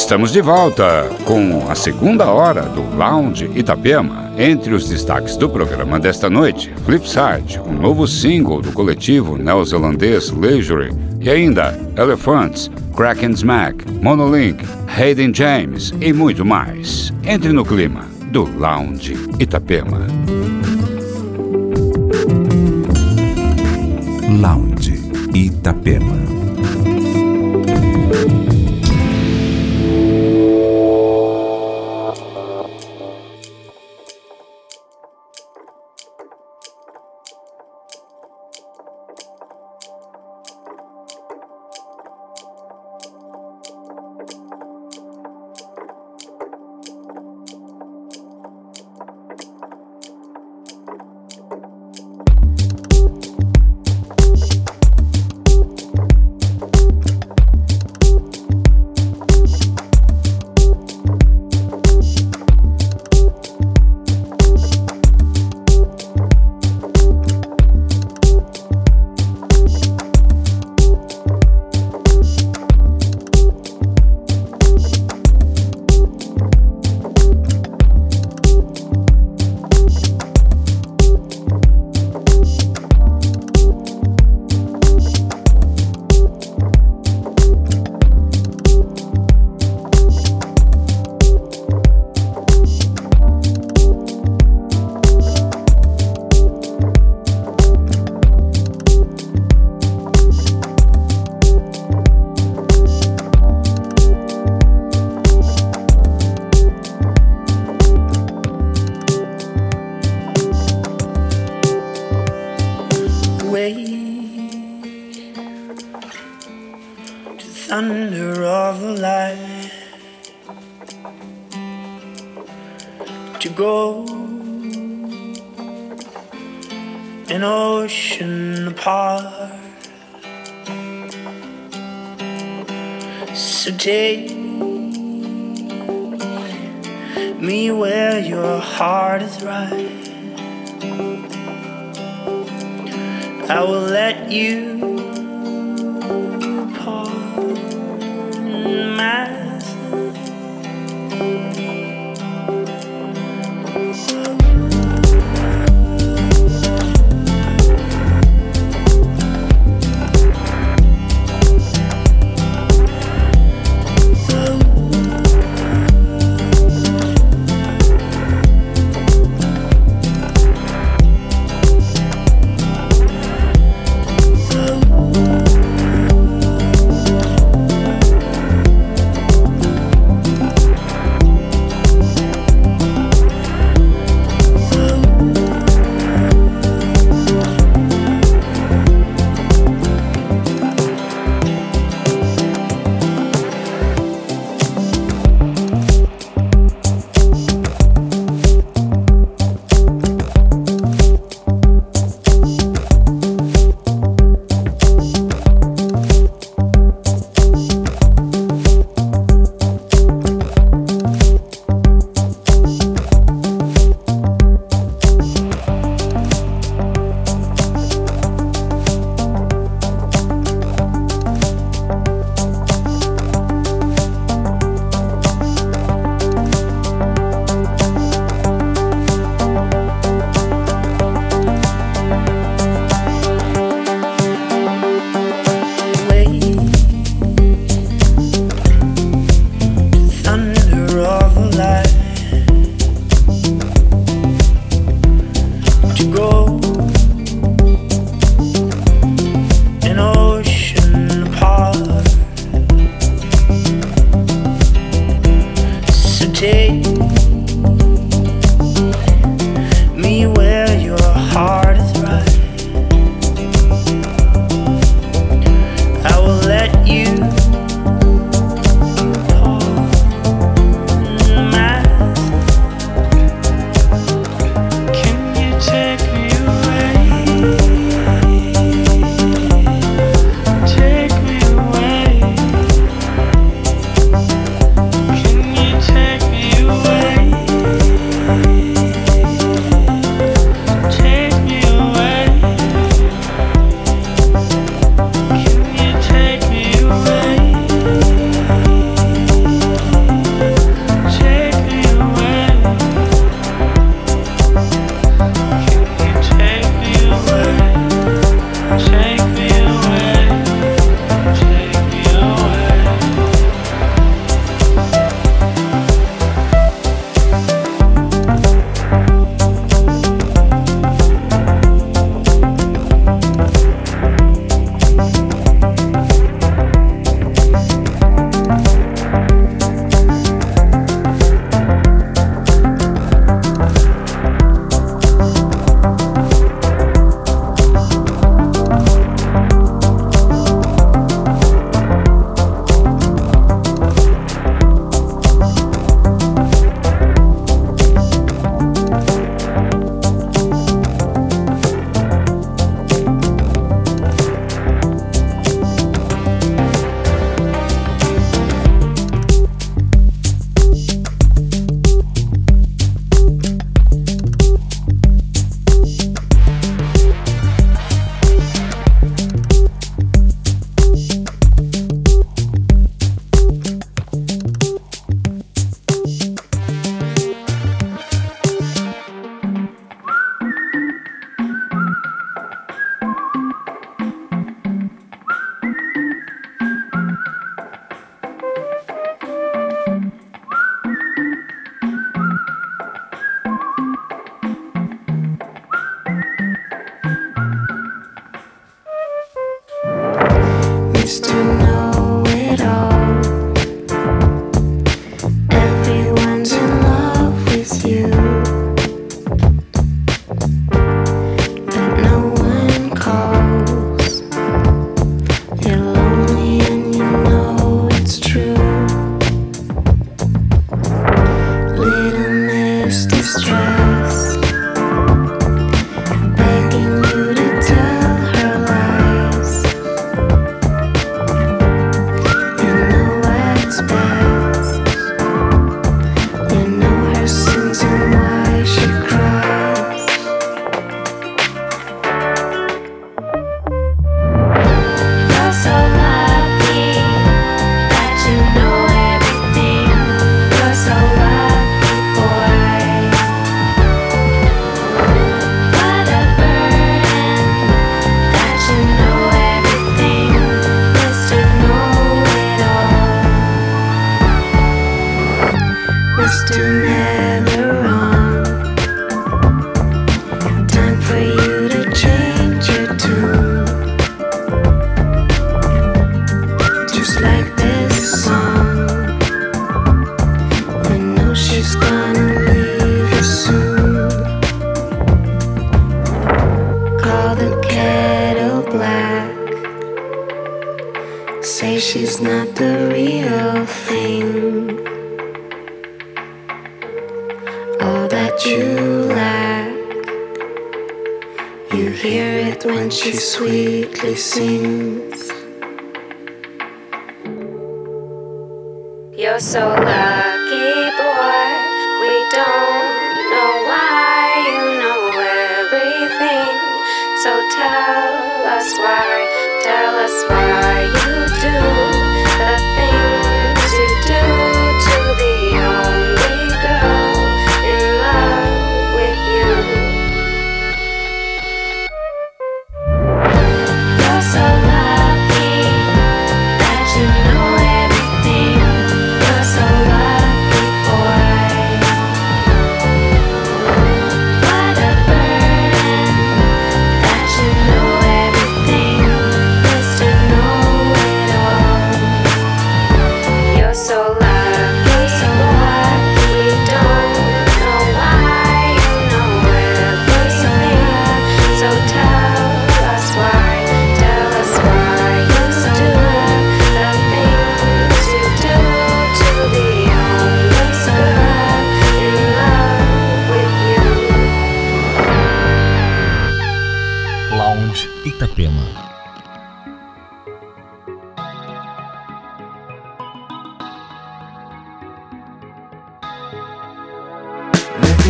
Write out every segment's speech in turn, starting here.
Estamos de volta com a segunda hora do Lounge Itapema. Entre os destaques do programa desta noite, Flipside, um novo single do coletivo neozelandês Leisure, e ainda Elephants, Kraken Smack, Monolink, Hayden James e muito mais. Entre no clima do Lounge Itapema. Lounge Itapema. to thunder of the light to go an ocean apart. So take me where your heart is right. Oh.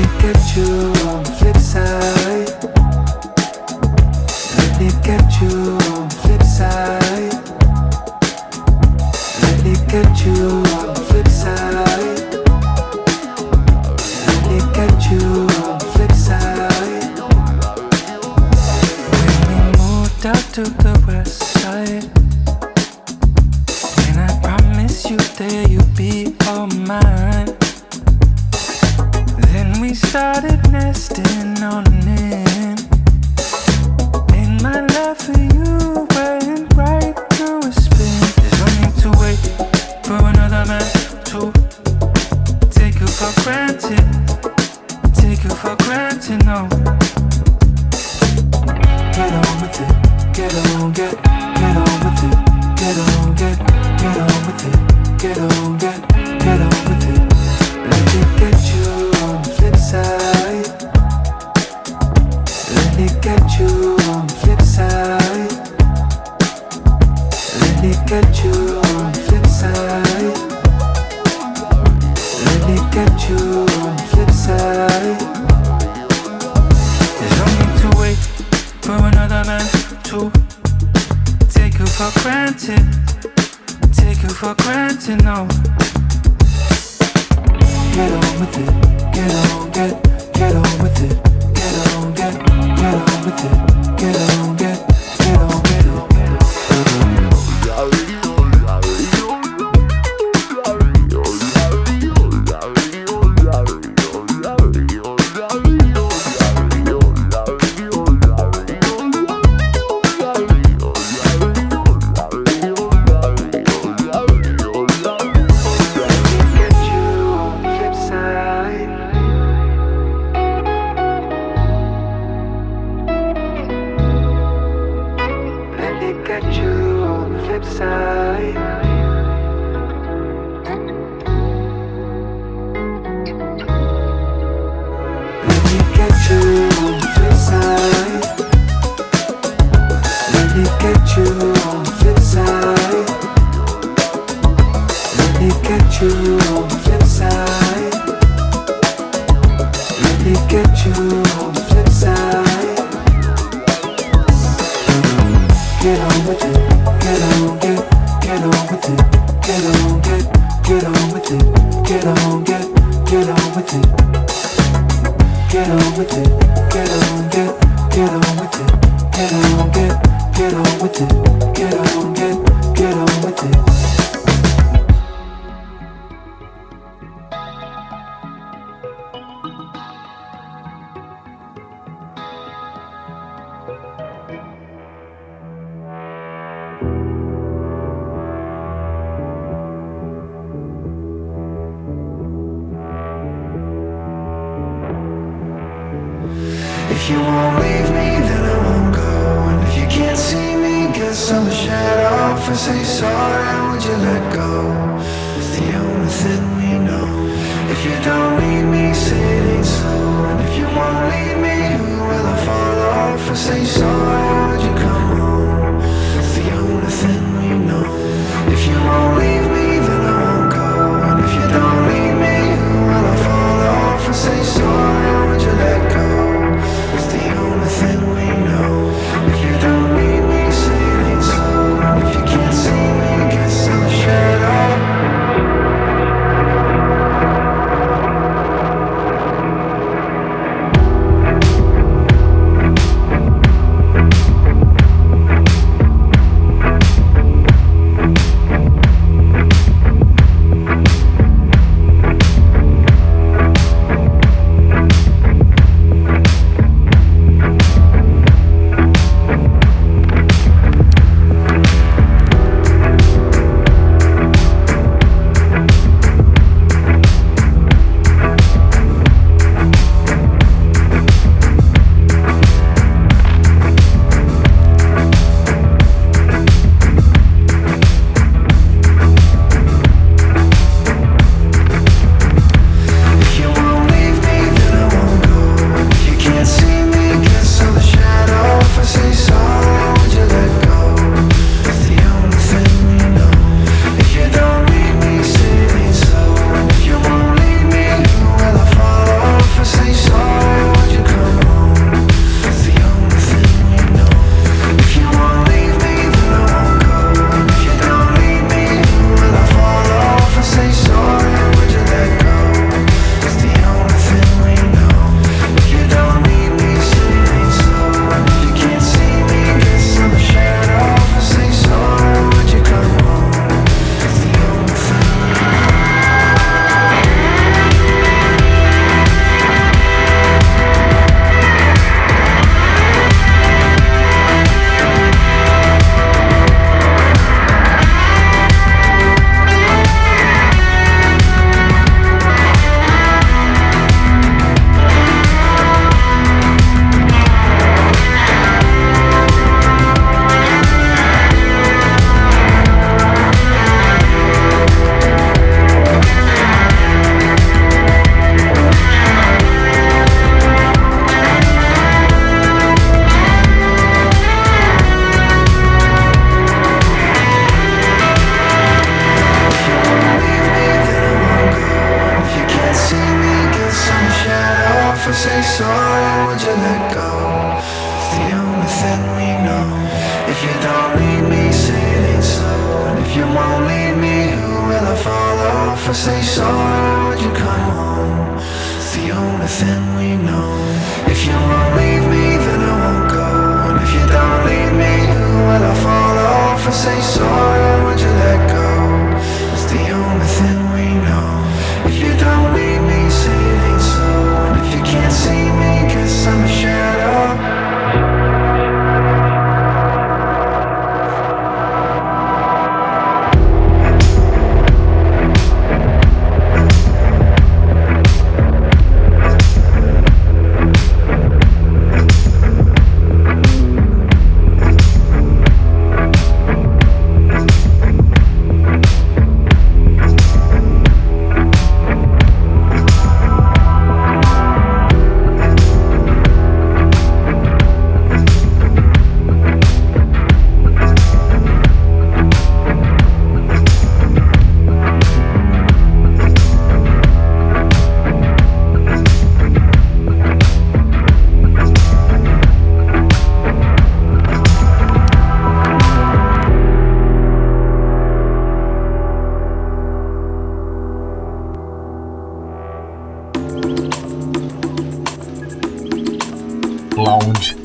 Let me get you on the flip side. Let me get you on the flip side. Let me get you.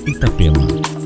Itapema.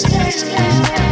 yeah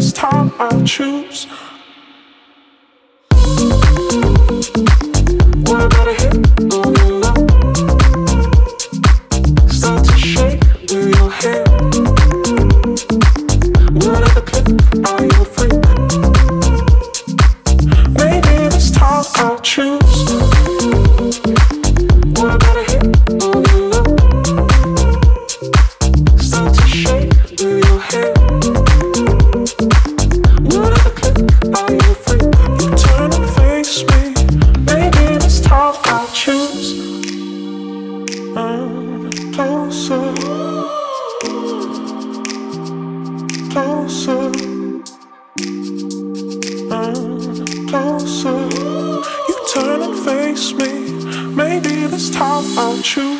this time I'll choose. What about a hit of your? Start to shake your you a? Maybe this time I'll choose. all true.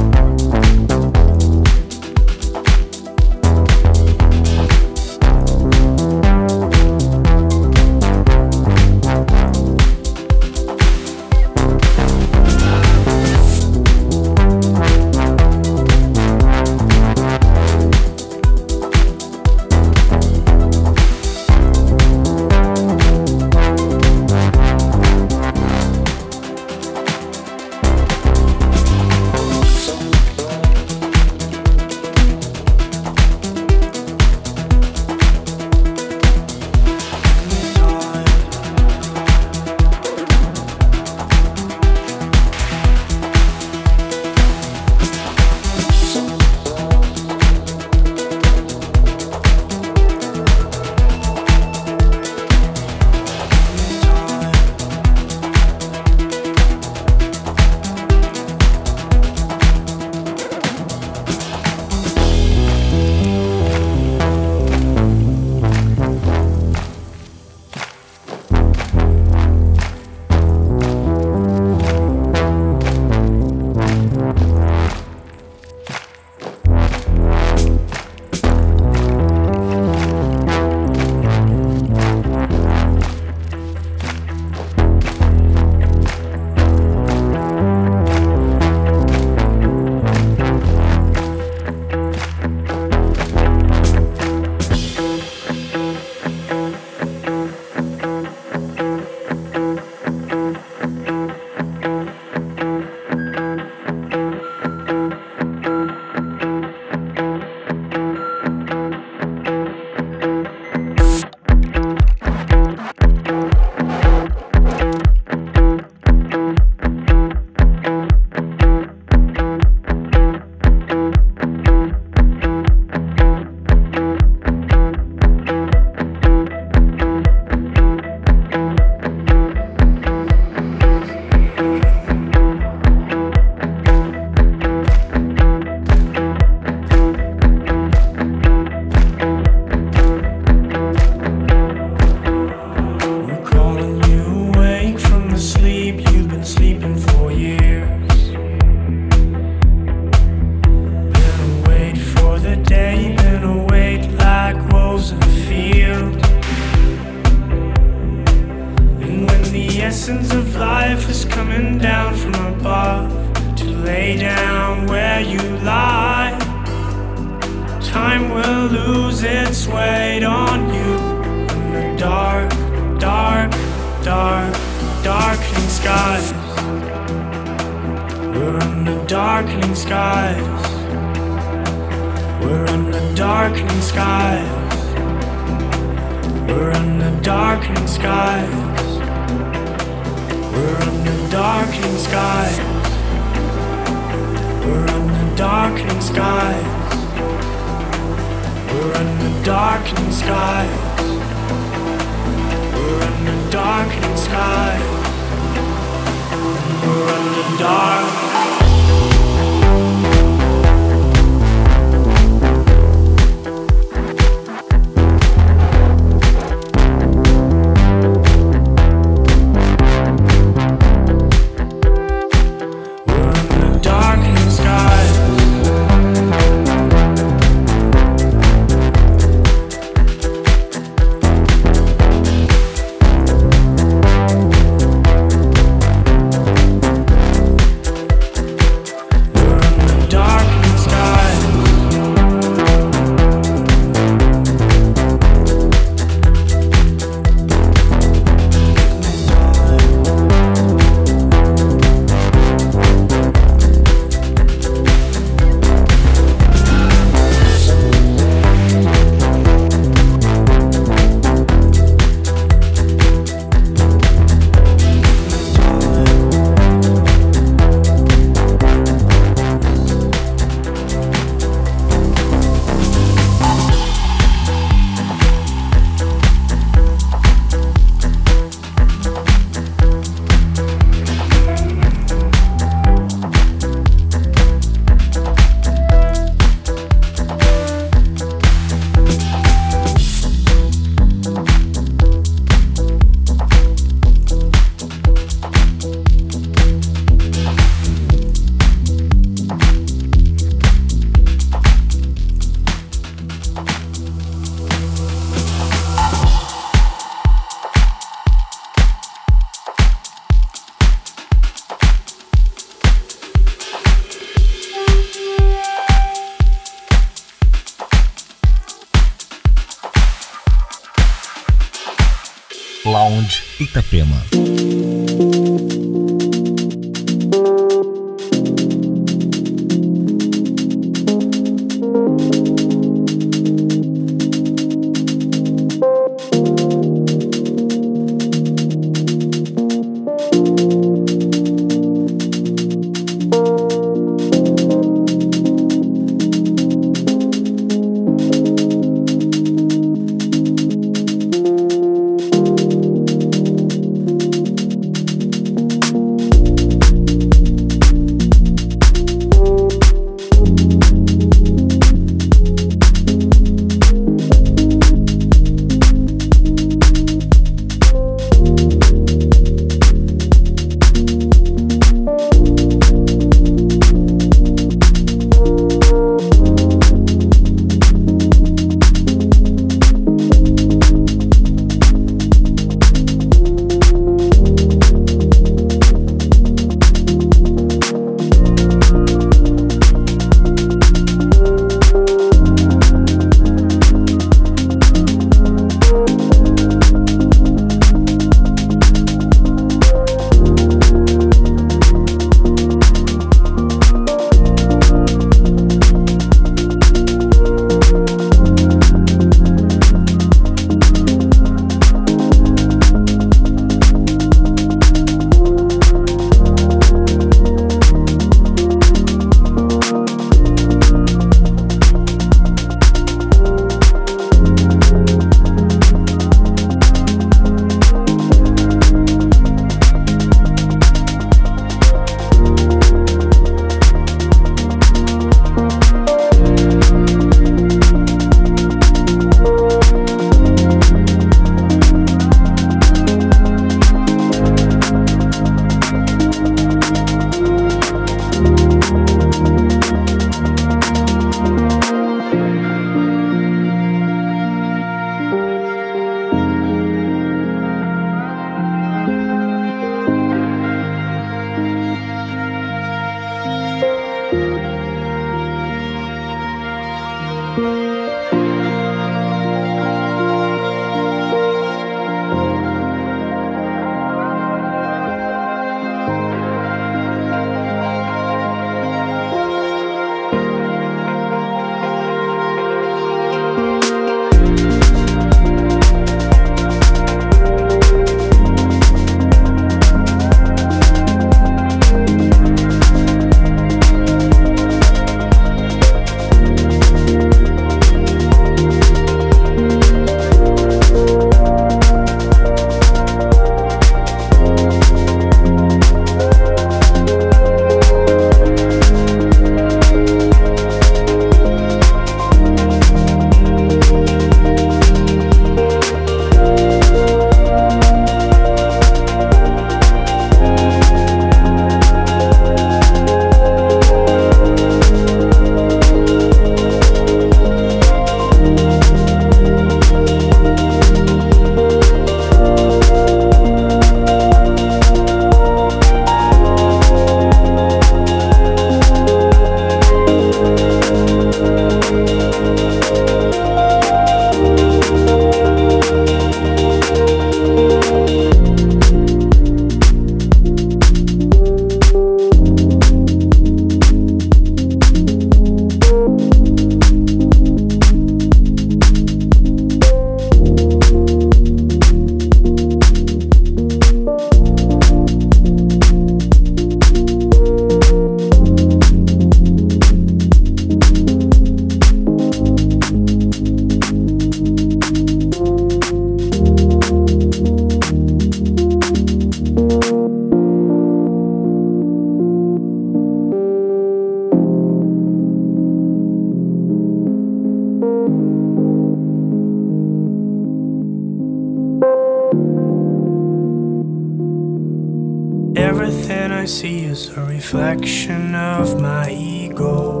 a reflection of my ego.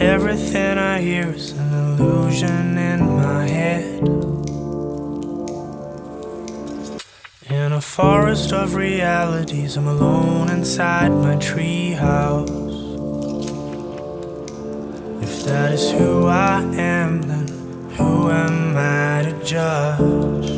Everything I hear is an illusion in my head. In a forest of realities, I'm alone inside my treehouse. If that is who I am, then who am I to judge?